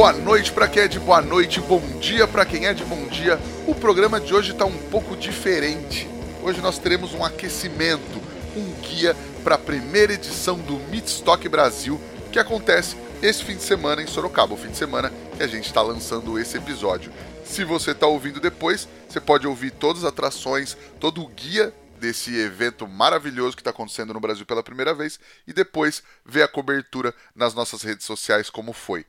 Boa noite para quem é de boa noite, bom dia para quem é de bom dia. O programa de hoje está um pouco diferente. Hoje nós teremos um aquecimento, um guia para a primeira edição do Meatstock Brasil, que acontece esse fim de semana em Sorocaba, o fim de semana que a gente está lançando esse episódio. Se você está ouvindo depois, você pode ouvir todas as atrações, todo o guia desse evento maravilhoso que está acontecendo no Brasil pela primeira vez e depois ver a cobertura nas nossas redes sociais como foi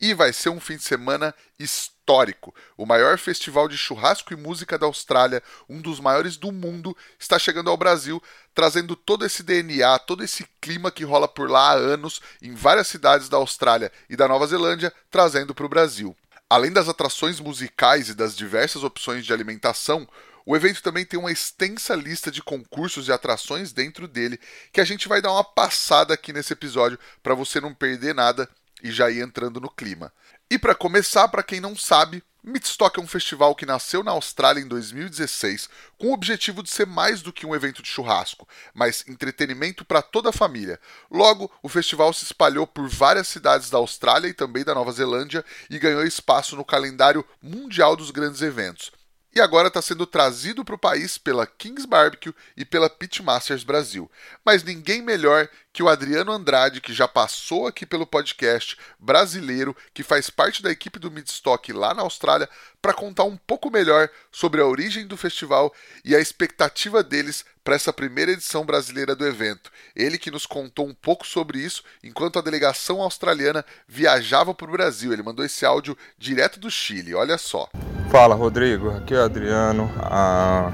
e vai ser um fim de semana histórico. O maior festival de churrasco e música da Austrália, um dos maiores do mundo, está chegando ao Brasil, trazendo todo esse DNA, todo esse clima que rola por lá há anos em várias cidades da Austrália e da Nova Zelândia, trazendo para o Brasil. Além das atrações musicais e das diversas opções de alimentação, o evento também tem uma extensa lista de concursos e atrações dentro dele, que a gente vai dar uma passada aqui nesse episódio para você não perder nada e já ir entrando no clima. E para começar, para quem não sabe, Midstock é um festival que nasceu na Austrália em 2016 com o objetivo de ser mais do que um evento de churrasco, mas entretenimento para toda a família. Logo, o festival se espalhou por várias cidades da Austrália e também da Nova Zelândia e ganhou espaço no calendário mundial dos grandes eventos e agora está sendo trazido para o país pela Kings Barbecue e pela Pitmasters Brasil. Mas ninguém melhor que o Adriano Andrade, que já passou aqui pelo podcast brasileiro, que faz parte da equipe do Midstock lá na Austrália, para contar um pouco melhor sobre a origem do festival e a expectativa deles para essa primeira edição brasileira do evento. Ele que nos contou um pouco sobre isso enquanto a delegação australiana viajava para o Brasil. Ele mandou esse áudio direto do Chile, olha só. Fala Rodrigo, aqui é o Adriano a,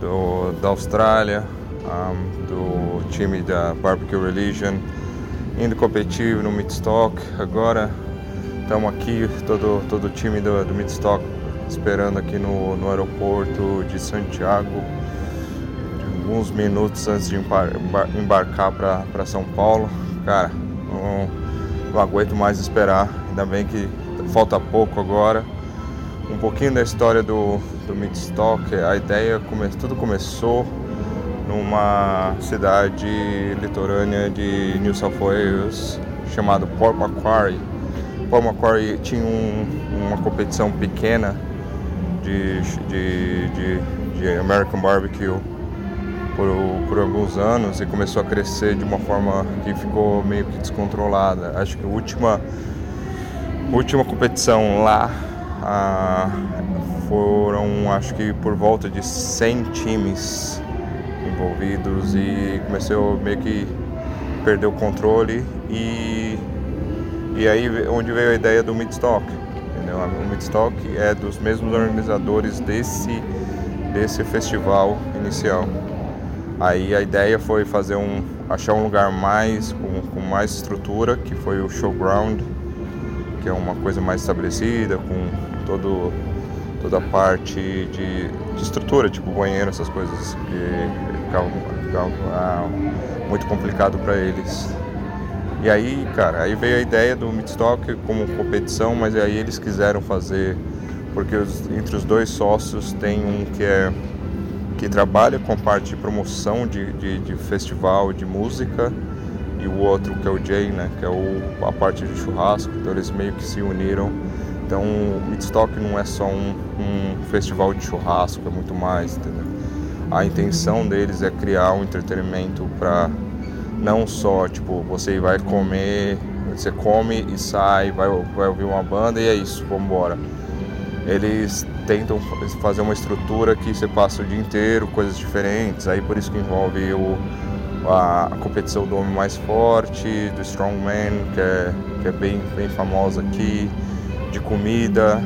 do, da Austrália, a, do time da Barbecue Religion, indo competir no Midstock. Agora estamos aqui, todo, todo o time do, do Midstock, esperando aqui no, no aeroporto de Santiago, alguns minutos antes de embar, embarcar para São Paulo. Cara, não, não aguento mais esperar, ainda bem que falta pouco agora um pouquinho da história do, do Midstock. A ideia, come, tudo começou numa cidade litorânea de New South Wales chamada Port Macquarie. Port Macquarie tinha um, uma competição pequena de, de, de, de American Barbecue por, por, alguns anos e começou a crescer de uma forma que ficou meio que descontrolada. Acho que a última, última competição lá ah, foram acho que por volta de 100 times envolvidos e comecei a meio que perder o controle e, e aí onde veio a ideia do Midstock. Entendeu? O Midstock é dos mesmos organizadores desse, desse festival inicial. Aí a ideia foi fazer um achar um lugar mais com, com mais estrutura, que foi o Showground, que é uma coisa mais estabelecida, com todo, toda a parte de, de estrutura, tipo banheiro, essas coisas que ficava, muito complicado para eles. E aí, cara, aí veio a ideia do Midstock como competição, mas aí eles quiseram fazer, porque os, entre os dois sócios tem um que é que trabalha com parte de promoção de, de, de festival de música e o outro que é o Jay, né, que é o, a parte de churrasco, então eles meio que se uniram então, o Midstock não é só um, um, festival de churrasco, é muito mais, entendeu? A intenção deles é criar um entretenimento para não só, tipo, você vai comer, você come e sai, vai, vai ouvir uma banda e é isso, vamos embora. Eles tentam fazer uma estrutura que você passa o dia inteiro, coisas diferentes, aí por isso que envolve o, a, a competição do homem mais forte, do strongman, que é, que é bem, bem famosa aqui, de comida,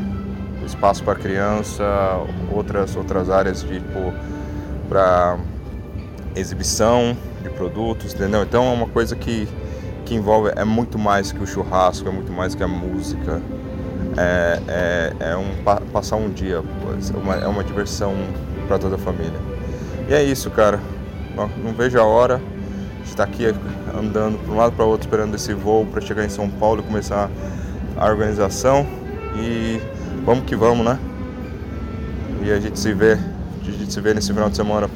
espaço para criança, outras outras áreas tipo para exibição de produtos, entendeu? Então é uma coisa que que envolve é muito mais que o churrasco, é muito mais que a música. É, é, é um, passar um dia, é uma, é uma diversão para toda a família. E é isso, cara. Não, não vejo a hora de estar aqui andando para um lado para outro esperando esse voo para chegar em São Paulo e começar a organização. E vamos que vamos, né? E a gente se vê, a gente se vê nesse final de semana.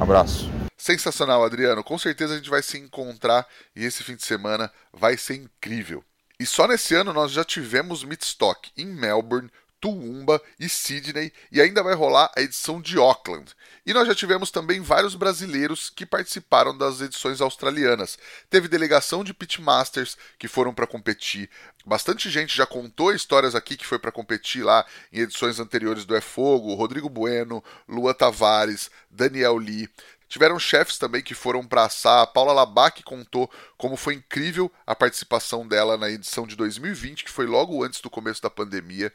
Abraço. Sensacional, Adriano. Com certeza a gente vai se encontrar e esse fim de semana vai ser incrível. E só nesse ano nós já tivemos Midstock em Melbourne, Toowoomba e Sydney e ainda vai rolar a edição de Auckland. E nós já tivemos também vários brasileiros que participaram das edições australianas. Teve delegação de pitmasters que foram para competir. Bastante gente já contou histórias aqui que foi para competir lá em edições anteriores do É Fogo. Rodrigo Bueno, Lua Tavares, Daniel Lee. Tiveram chefes também que foram para assar. A Paula Labac contou como foi incrível a participação dela na edição de 2020, que foi logo antes do começo da pandemia.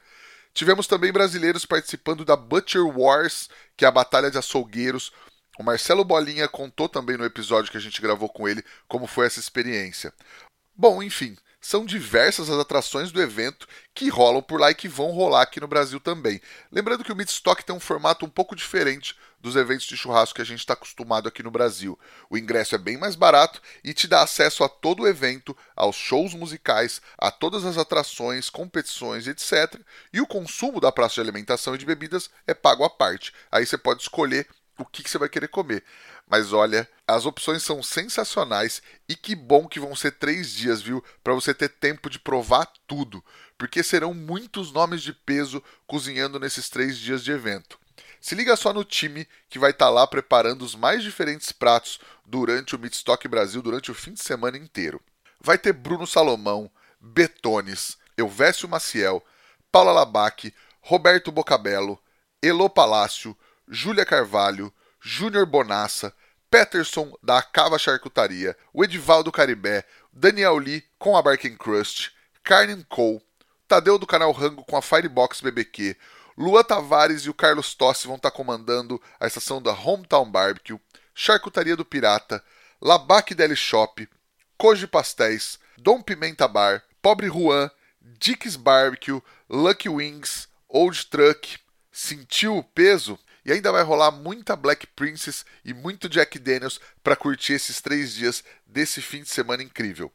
Tivemos também brasileiros participando da Butcher Wars, que é a Batalha de Açougueiros. O Marcelo Bolinha contou também no episódio que a gente gravou com ele como foi essa experiência. Bom, enfim, são diversas as atrações do evento que rolam por lá e que vão rolar aqui no Brasil também. Lembrando que o Midstock tem um formato um pouco diferente dos eventos de churrasco que a gente está acostumado aqui no Brasil. O ingresso é bem mais barato e te dá acesso a todo o evento, aos shows musicais, a todas as atrações, competições, etc. E o consumo da praça de alimentação e de bebidas é pago à parte. Aí você pode escolher o que, que você vai querer comer. Mas olha, as opções são sensacionais e que bom que vão ser três dias, viu? Para você ter tempo de provar tudo, porque serão muitos nomes de peso cozinhando nesses três dias de evento. Se liga só no time que vai estar tá lá preparando os mais diferentes pratos durante o Midstock Brasil, durante o fim de semana inteiro. Vai ter Bruno Salomão, Betones, Elvésio Maciel, Paula Labac, Roberto Bocabello, Elo Palácio, Júlia Carvalho, Júnior Bonassa, Peterson da Cava Charcutaria, o Edivaldo Caribé, Daniel Lee com a Barking Crust, Carnen Cole, Tadeu do canal Rango com a Firebox BBQ, Lua Tavares e o Carlos Tossi vão estar comandando a estação da Hometown Barbecue, Charcutaria do Pirata, Labac Deli Shop, Koji Pastéis, Dom Pimenta Bar, Pobre Juan, Dick's Barbecue, Lucky Wings, Old Truck, Sentiu o peso? E ainda vai rolar muita Black Princess e muito Jack Daniels para curtir esses três dias desse fim de semana incrível.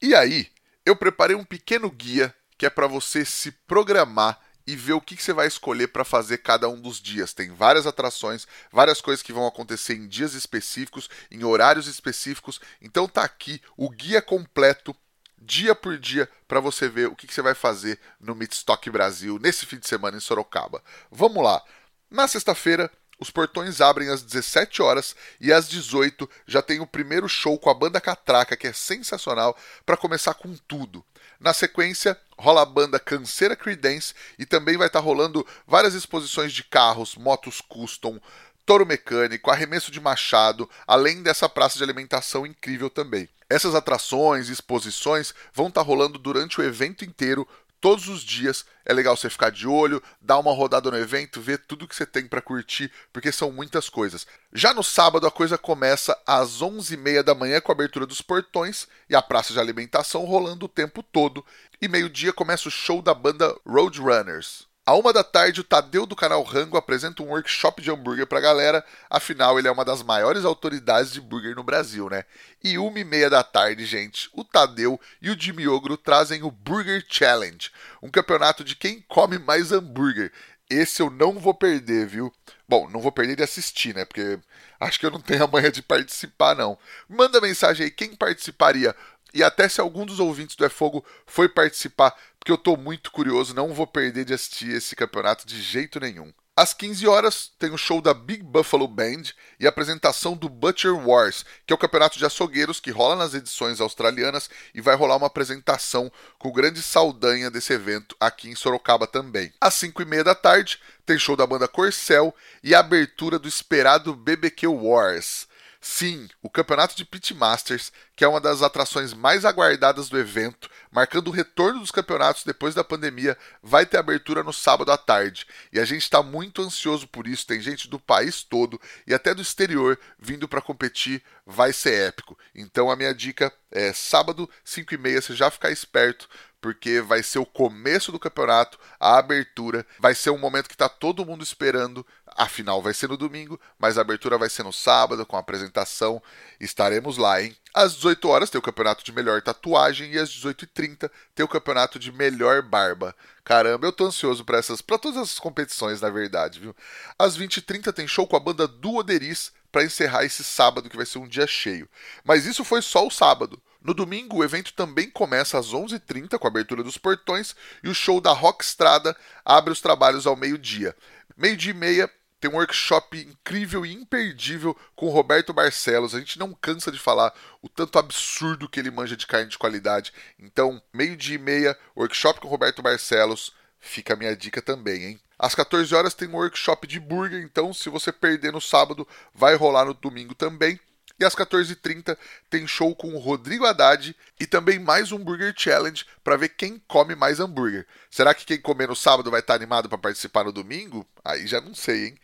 E aí, eu preparei um pequeno guia que é para você se programar e ver o que, você vai escolher para fazer cada um dos dias. Tem várias atrações, várias coisas que vão acontecer em dias específicos, em horários específicos. Então tá aqui o guia completo dia por dia para você ver o que, que, você vai fazer no Midstock Brasil nesse fim de semana em Sorocaba. Vamos lá. Na sexta-feira, os portões abrem às 17 horas e às 18 já tem o primeiro show com a banda Catraca, que é sensacional, para começar com tudo. Na sequência, rola a banda Canseira Creedence e também vai estar tá rolando várias exposições de carros, motos custom, touro mecânico, arremesso de machado, além dessa praça de alimentação incrível também. Essas atrações e exposições vão estar tá rolando durante o evento inteiro, todos os dias. É legal você ficar de olho, dar uma rodada no evento, ver tudo que você tem para curtir, porque são muitas coisas. Já no sábado a coisa começa às 11h30 da manhã com a abertura dos portões e a praça de alimentação rolando o tempo todo. E meio-dia começa o show da banda Roadrunners. A uma da tarde, o Tadeu do canal Rango apresenta um workshop de hambúrguer pra galera, afinal ele é uma das maiores autoridades de burger no Brasil, né? E uma e meia da tarde, gente, o Tadeu e o Jimmy Ogro trazem o Burger Challenge, um campeonato de quem come mais hambúrguer. Esse eu não vou perder, viu? Bom, não vou perder de assistir, né? Porque acho que eu não tenho a manha de participar, não. Manda mensagem aí quem participaria e até se algum dos ouvintes do É Fogo foi participar, porque eu estou muito curioso, não vou perder de assistir esse campeonato de jeito nenhum. Às 15 horas tem o show da Big Buffalo Band e a apresentação do Butcher Wars, que é o campeonato de açougueiros que rola nas edições australianas e vai rolar uma apresentação com o grande Saldanha desse evento aqui em Sorocaba também. Às 5 e meia da tarde tem show da banda Corcel e a abertura do esperado BBQ Wars. Sim, o campeonato de Pitmasters, que é uma das atrações mais aguardadas do evento, marcando o retorno dos campeonatos depois da pandemia, vai ter abertura no sábado à tarde. E a gente está muito ansioso por isso. Tem gente do país todo e até do exterior vindo para competir. Vai ser épico. Então a minha dica é sábado, 5 e meia, você já ficar esperto porque vai ser o começo do campeonato, a abertura, vai ser um momento que está todo mundo esperando. A final vai ser no domingo, mas a abertura vai ser no sábado com a apresentação. Estaremos lá, hein? Às 18 horas tem o campeonato de melhor tatuagem e às 18h30 tem o campeonato de melhor barba. Caramba, eu tô ansioso para essas, para todas as competições, na verdade, viu? Às 20h30 tem show com a banda Duoderis para encerrar esse sábado que vai ser um dia cheio. Mas isso foi só o sábado. No domingo, o evento também começa às 11h30 com a abertura dos portões e o show da Rock Estrada abre os trabalhos ao meio-dia. Meio-dia e meia tem um workshop incrível e imperdível com o Roberto Barcelos. A gente não cansa de falar o tanto absurdo que ele manja de carne de qualidade. Então, meio-dia e meia, workshop com o Roberto Barcelos. Fica a minha dica também, hein? Às 14 horas tem um workshop de burger, então se você perder no sábado, vai rolar no domingo também. E às 14h30 tem show com o Rodrigo Haddad e também mais um Burger Challenge para ver quem come mais hambúrguer. Será que quem comer no sábado vai estar animado para participar no domingo? Aí já não sei, hein?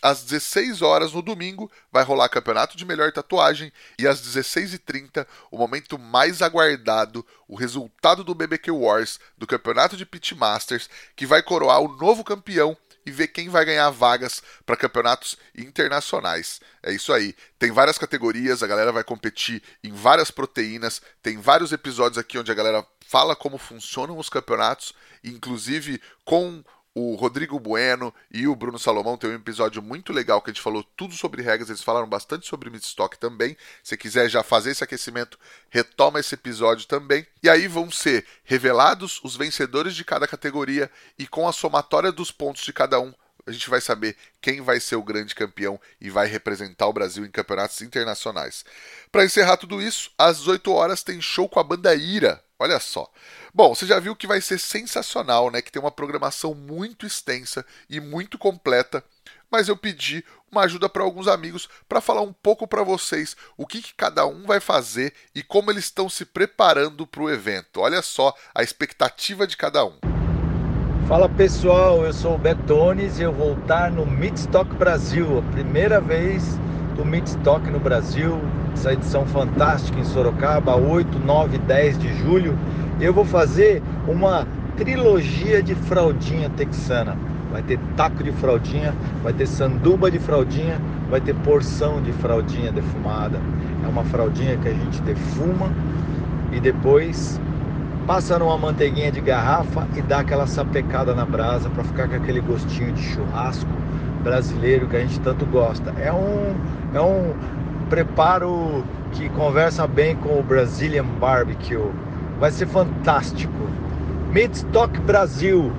Às 16 horas no domingo vai rolar campeonato de melhor tatuagem e às 16h30 o momento mais aguardado, o resultado do BBQ Wars do campeonato de Pitmasters que vai coroar o novo campeão e ver quem vai ganhar vagas para campeonatos internacionais. É isso aí. Tem várias categorias, a galera vai competir em várias proteínas. Tem vários episódios aqui onde a galera fala como funcionam os campeonatos, inclusive com o Rodrigo Bueno e o Bruno Salomão tem um episódio muito legal que a gente falou tudo sobre regras, eles falaram bastante sobre midstock também. Se quiser já fazer esse aquecimento, retoma esse episódio também. E aí vão ser revelados os vencedores de cada categoria e com a somatória dos pontos de cada um, a gente vai saber quem vai ser o grande campeão e vai representar o Brasil em campeonatos internacionais. Para encerrar tudo isso, às 8 horas tem show com a banda Ira. Olha só. Bom, você já viu que vai ser sensacional, né? Que tem uma programação muito extensa e muito completa. Mas eu pedi uma ajuda para alguns amigos para falar um pouco para vocês o que, que, cada um vai fazer e como eles estão se preparando para o evento. Olha só a expectativa de cada um. Fala pessoal, eu sou o Betones e eu vou estar no Midstock Brasil, a primeira vez do Midstock no Brasil, essa edição fantástica em Sorocaba, 8, 9 10 de julho eu vou fazer uma trilogia de fraldinha texana. Vai ter taco de fraldinha, vai ter sanduba de fraldinha, vai ter porção de fraldinha defumada. É uma fraldinha que a gente defuma e depois passa numa manteiguinha de garrafa e dá aquela sapecada na brasa para ficar com aquele gostinho de churrasco brasileiro que a gente tanto gosta. É um, é um preparo que conversa bem com o Brazilian Barbecue Vai ser fantástico. Midstock Brasil.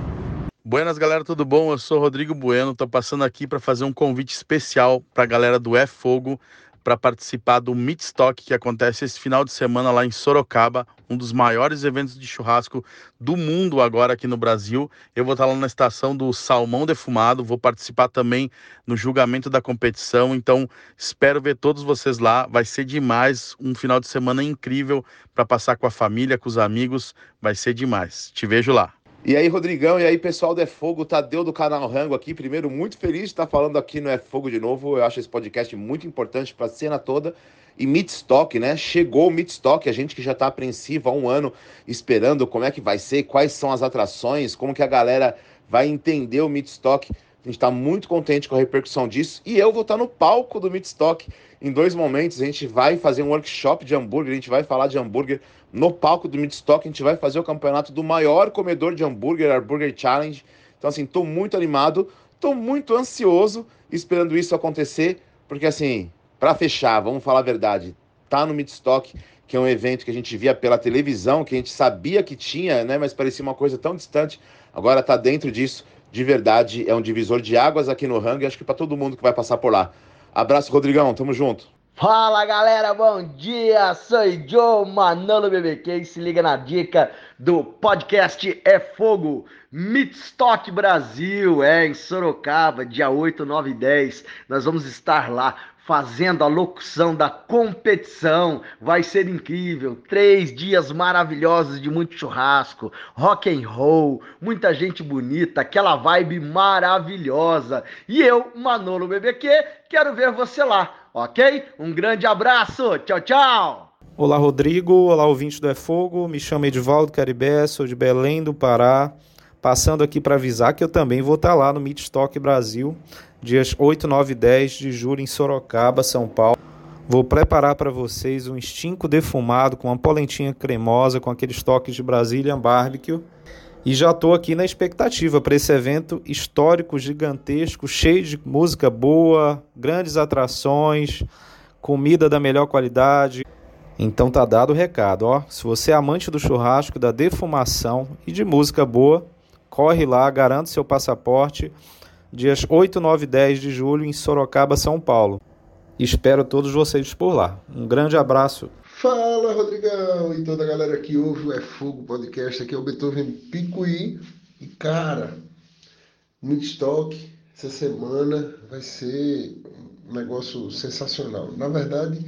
Buenas, galera, tudo bom? Eu sou Rodrigo Bueno, tô passando aqui para fazer um convite especial para a galera do É Fogo para participar do Meatstock que acontece esse final de semana lá em Sorocaba, um dos maiores eventos de churrasco do mundo agora aqui no Brasil. Eu vou estar lá na estação do Salmão Defumado, vou participar também no julgamento da competição, então espero ver todos vocês lá. Vai ser demais, um final de semana incrível para passar com a família, com os amigos, vai ser demais. Te vejo lá. E aí, Rodrigão, e aí, pessoal do É Fogo, Tadeu do canal Rango aqui. Primeiro, muito feliz de estar falando aqui no É Fogo de novo. Eu acho esse podcast muito importante para a cena toda. E Midstock, né? Chegou o Midstock, a gente que já está apreensivo há um ano esperando como é que vai ser, quais são as atrações, como que a galera vai entender o Midstock. A gente está muito contente com a repercussão disso. E eu vou estar no palco do Midstock em dois momentos. A gente vai fazer um workshop de hambúrguer, a gente vai falar de hambúrguer no palco do Midstock. A gente vai fazer o campeonato do maior comedor de hambúrguer, a Burger Challenge. Então, assim, estou muito animado, estou muito ansioso esperando isso acontecer, porque, assim, para fechar, vamos falar a verdade, tá no Midstock, que é um evento que a gente via pela televisão, que a gente sabia que tinha, né, mas parecia uma coisa tão distante. Agora está dentro disso, de verdade, é um divisor de águas aqui no Hang, acho que para todo mundo que vai passar por lá. Abraço, Rodrigão, tamo junto. Fala galera, bom dia! Sou Joe Manolo BBQ e se liga na dica do podcast É Fogo Midstock Brasil, é em Sorocaba, dia 8, 9 e 10. Nós vamos estar lá fazendo a locução da competição. Vai ser incrível. Três dias maravilhosos de muito churrasco, rock and roll, muita gente bonita, aquela vibe maravilhosa. E eu, Manolo BBQ, quero ver você lá, ok? Um grande abraço. Tchau, tchau. Olá, Rodrigo. Olá, ouvinte do É Fogo. Me chamo Edivaldo Caribé, sou de Belém do Pará. Passando aqui para avisar que eu também vou estar tá lá no Meet Stock Brasil dias 8, 9 e 10 de julho em Sorocaba, São Paulo. Vou preparar para vocês um estinco defumado com uma polentinha cremosa com aqueles toques de Brazilian Barbecue. E já estou aqui na expectativa para esse evento histórico, gigantesco, cheio de música boa, grandes atrações, comida da melhor qualidade. Então tá dado o recado, ó. Se você é amante do churrasco, da defumação e de música boa, corre lá, garante seu passaporte dias 8, 9 e 10 de julho em Sorocaba, São Paulo. Espero todos vocês por lá. Um grande abraço. Fala, Rodrigão e toda a galera que ouve o É Fogo Podcast. Aqui é o Beethoven Picuí. E, cara, muito estoque. Essa semana vai ser um negócio sensacional. Na verdade,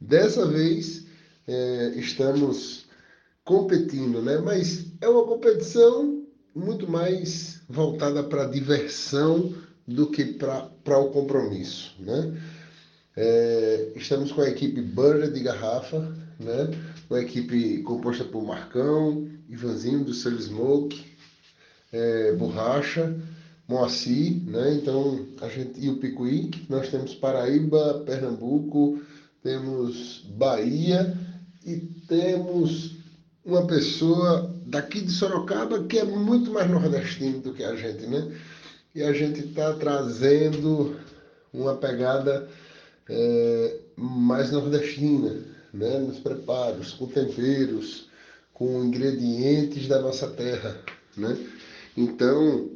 dessa vez é, estamos competindo, né? Mas é uma competição muito mais voltada para a diversão do que para o compromisso. Né? É, estamos com a equipe Burger de Garrafa, né? uma equipe composta por Marcão, Ivanzinho do Cell Smoke, é, Borracha, Moacir, né? então a gente e o Picuí. Nós temos Paraíba, Pernambuco, temos Bahia e temos uma pessoa daqui de Sorocaba que é muito mais nordestino do que a gente, né? E a gente está trazendo uma pegada é, mais nordestina, né? Nos preparos, com temperos, com ingredientes da nossa terra, né? Então,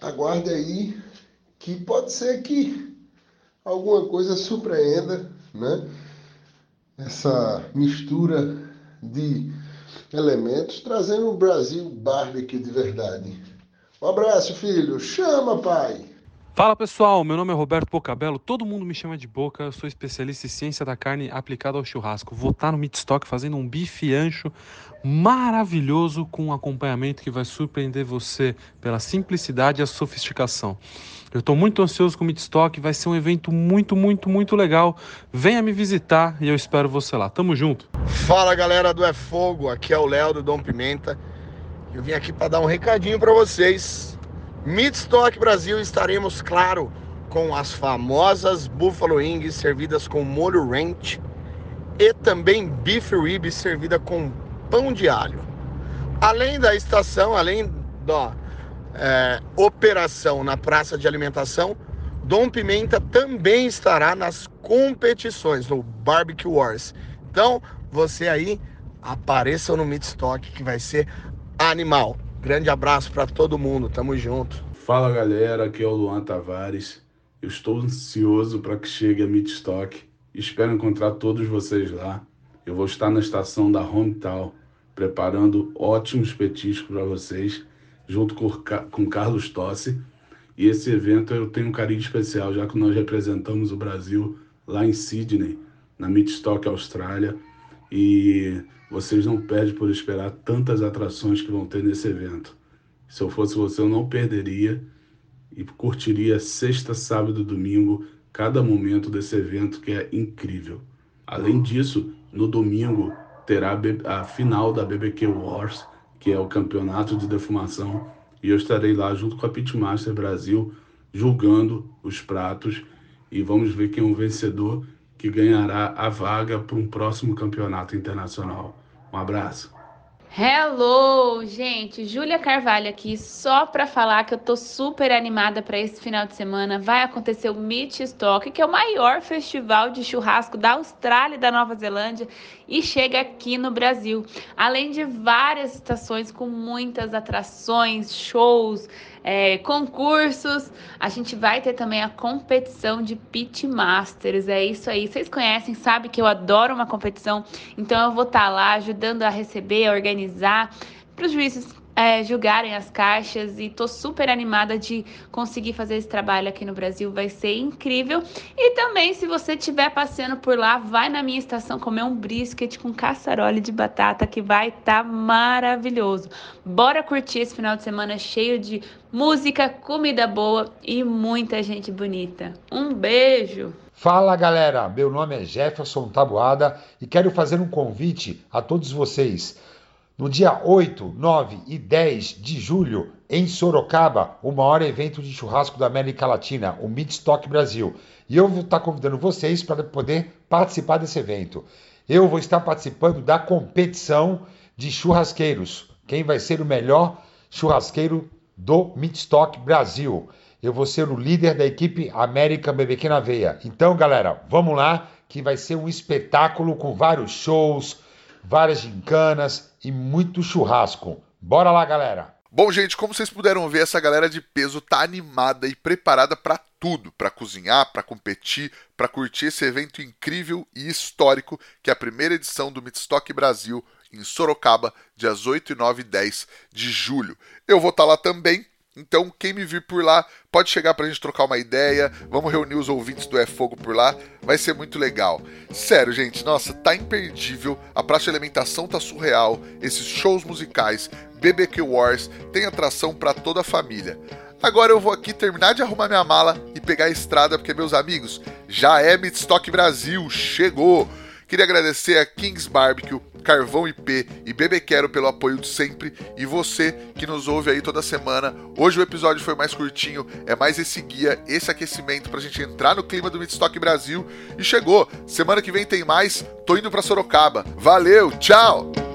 aguarde aí que pode ser que alguma coisa surpreenda, né? Essa mistura de elementos, trazendo um Brasil barbecue de verdade. Um abraço, filho. Chama, pai. Fala pessoal, meu nome é Roberto Bocabelo, todo mundo me chama de Boca, eu sou especialista em ciência da carne aplicada ao churrasco. Vou estar no Meatstock fazendo um bife ancho maravilhoso com um acompanhamento que vai surpreender você pela simplicidade e a sofisticação. Eu estou muito ansioso com o Meatstock, vai ser um evento muito, muito, muito legal. Venha me visitar e eu espero você lá. Tamo junto. Fala galera do É Fogo, aqui é o Léo do Dom Pimenta. Eu vim aqui para dar um recadinho para vocês Midstock Brasil estaremos, claro, com as famosas Buffalo Wings servidas com molho ranch e também beef ribs servida com pão de alho. Além da estação, além da é, operação na praça de alimentação, Dom Pimenta também estará nas competições no Barbecue Wars. Então, você aí apareça no Midstock que vai ser animal. Grande abraço para todo mundo, tamo junto. Fala galera, aqui é o Luan Tavares. Eu estou ansioso para que chegue a Midstock. Espero encontrar todos vocês lá. Eu vou estar na estação da Hometown preparando ótimos petiscos para vocês, junto com, com Carlos Tossi. E esse evento eu tenho um carinho especial, já que nós representamos o Brasil lá em Sydney, na Midstock Austrália. E vocês não perdem por esperar tantas atrações que vão ter nesse evento. Se eu fosse você, eu não perderia e curtiria sexta, sábado e domingo cada momento desse evento que é incrível. Além disso, no domingo terá a final da BBQ Wars, que é o campeonato de defumação, e eu estarei lá junto com a Pitmaster Brasil julgando os pratos e vamos ver quem é o vencedor que ganhará a vaga para um próximo campeonato internacional. Um abraço. Hello, gente, Júlia Carvalho aqui, só para falar que eu tô super animada para esse final de semana. Vai acontecer o Meat Stock, que é o maior festival de churrasco da Austrália e da Nova Zelândia e chega aqui no Brasil. Além de várias estações com muitas atrações, shows, é, concursos. A gente vai ter também a competição de Pit Masters. É isso aí. Vocês conhecem, sabem que eu adoro uma competição. Então eu vou estar tá lá ajudando a receber, a organizar, para os juízes é, julgarem as caixas e tô super animada de conseguir fazer esse trabalho aqui no Brasil, vai ser incrível. E também, se você estiver passeando por lá, vai na minha estação comer um brisket com caçarole de batata que vai estar tá maravilhoso. Bora curtir esse final de semana cheio de música, comida boa e muita gente bonita. Um beijo! Fala galera, meu nome é Jefferson Tabuada e quero fazer um convite a todos vocês. No dia 8, 9 e 10 de julho, em Sorocaba, o maior evento de churrasco da América Latina, o Midstock Brasil. E eu vou estar convidando vocês para poder participar desse evento. Eu vou estar participando da competição de churrasqueiros. Quem vai ser o melhor churrasqueiro do Midstock Brasil? eu vou ser o líder da equipe América BBQ na Veia. Então, galera, vamos lá, que vai ser um espetáculo com vários shows, várias gincanas e muito churrasco. Bora lá, galera! Bom, gente, como vocês puderam ver, essa galera de peso tá animada e preparada para tudo, para cozinhar, para competir, para curtir esse evento incrível e histórico que é a primeira edição do Midstock Brasil em Sorocaba, dias 8 e 9 e 10 de julho. Eu vou estar tá lá também então, quem me vir por lá, pode chegar pra gente trocar uma ideia. Vamos reunir os ouvintes do É Fogo por lá. Vai ser muito legal. Sério, gente, nossa, tá imperdível. A praça de alimentação tá surreal. Esses shows musicais, BBQ Wars, tem atração para toda a família. Agora eu vou aqui terminar de arrumar minha mala e pegar a estrada, porque, meus amigos, já é Midstock Brasil, chegou! Queria agradecer a Kings Barbecue, Carvão IP e Bebê Quero pelo apoio de sempre e você que nos ouve aí toda semana. Hoje o episódio foi mais curtinho, é mais esse guia, esse aquecimento pra gente entrar no clima do Midstock Brasil e chegou. Semana que vem tem mais. Tô indo para Sorocaba. Valeu, tchau.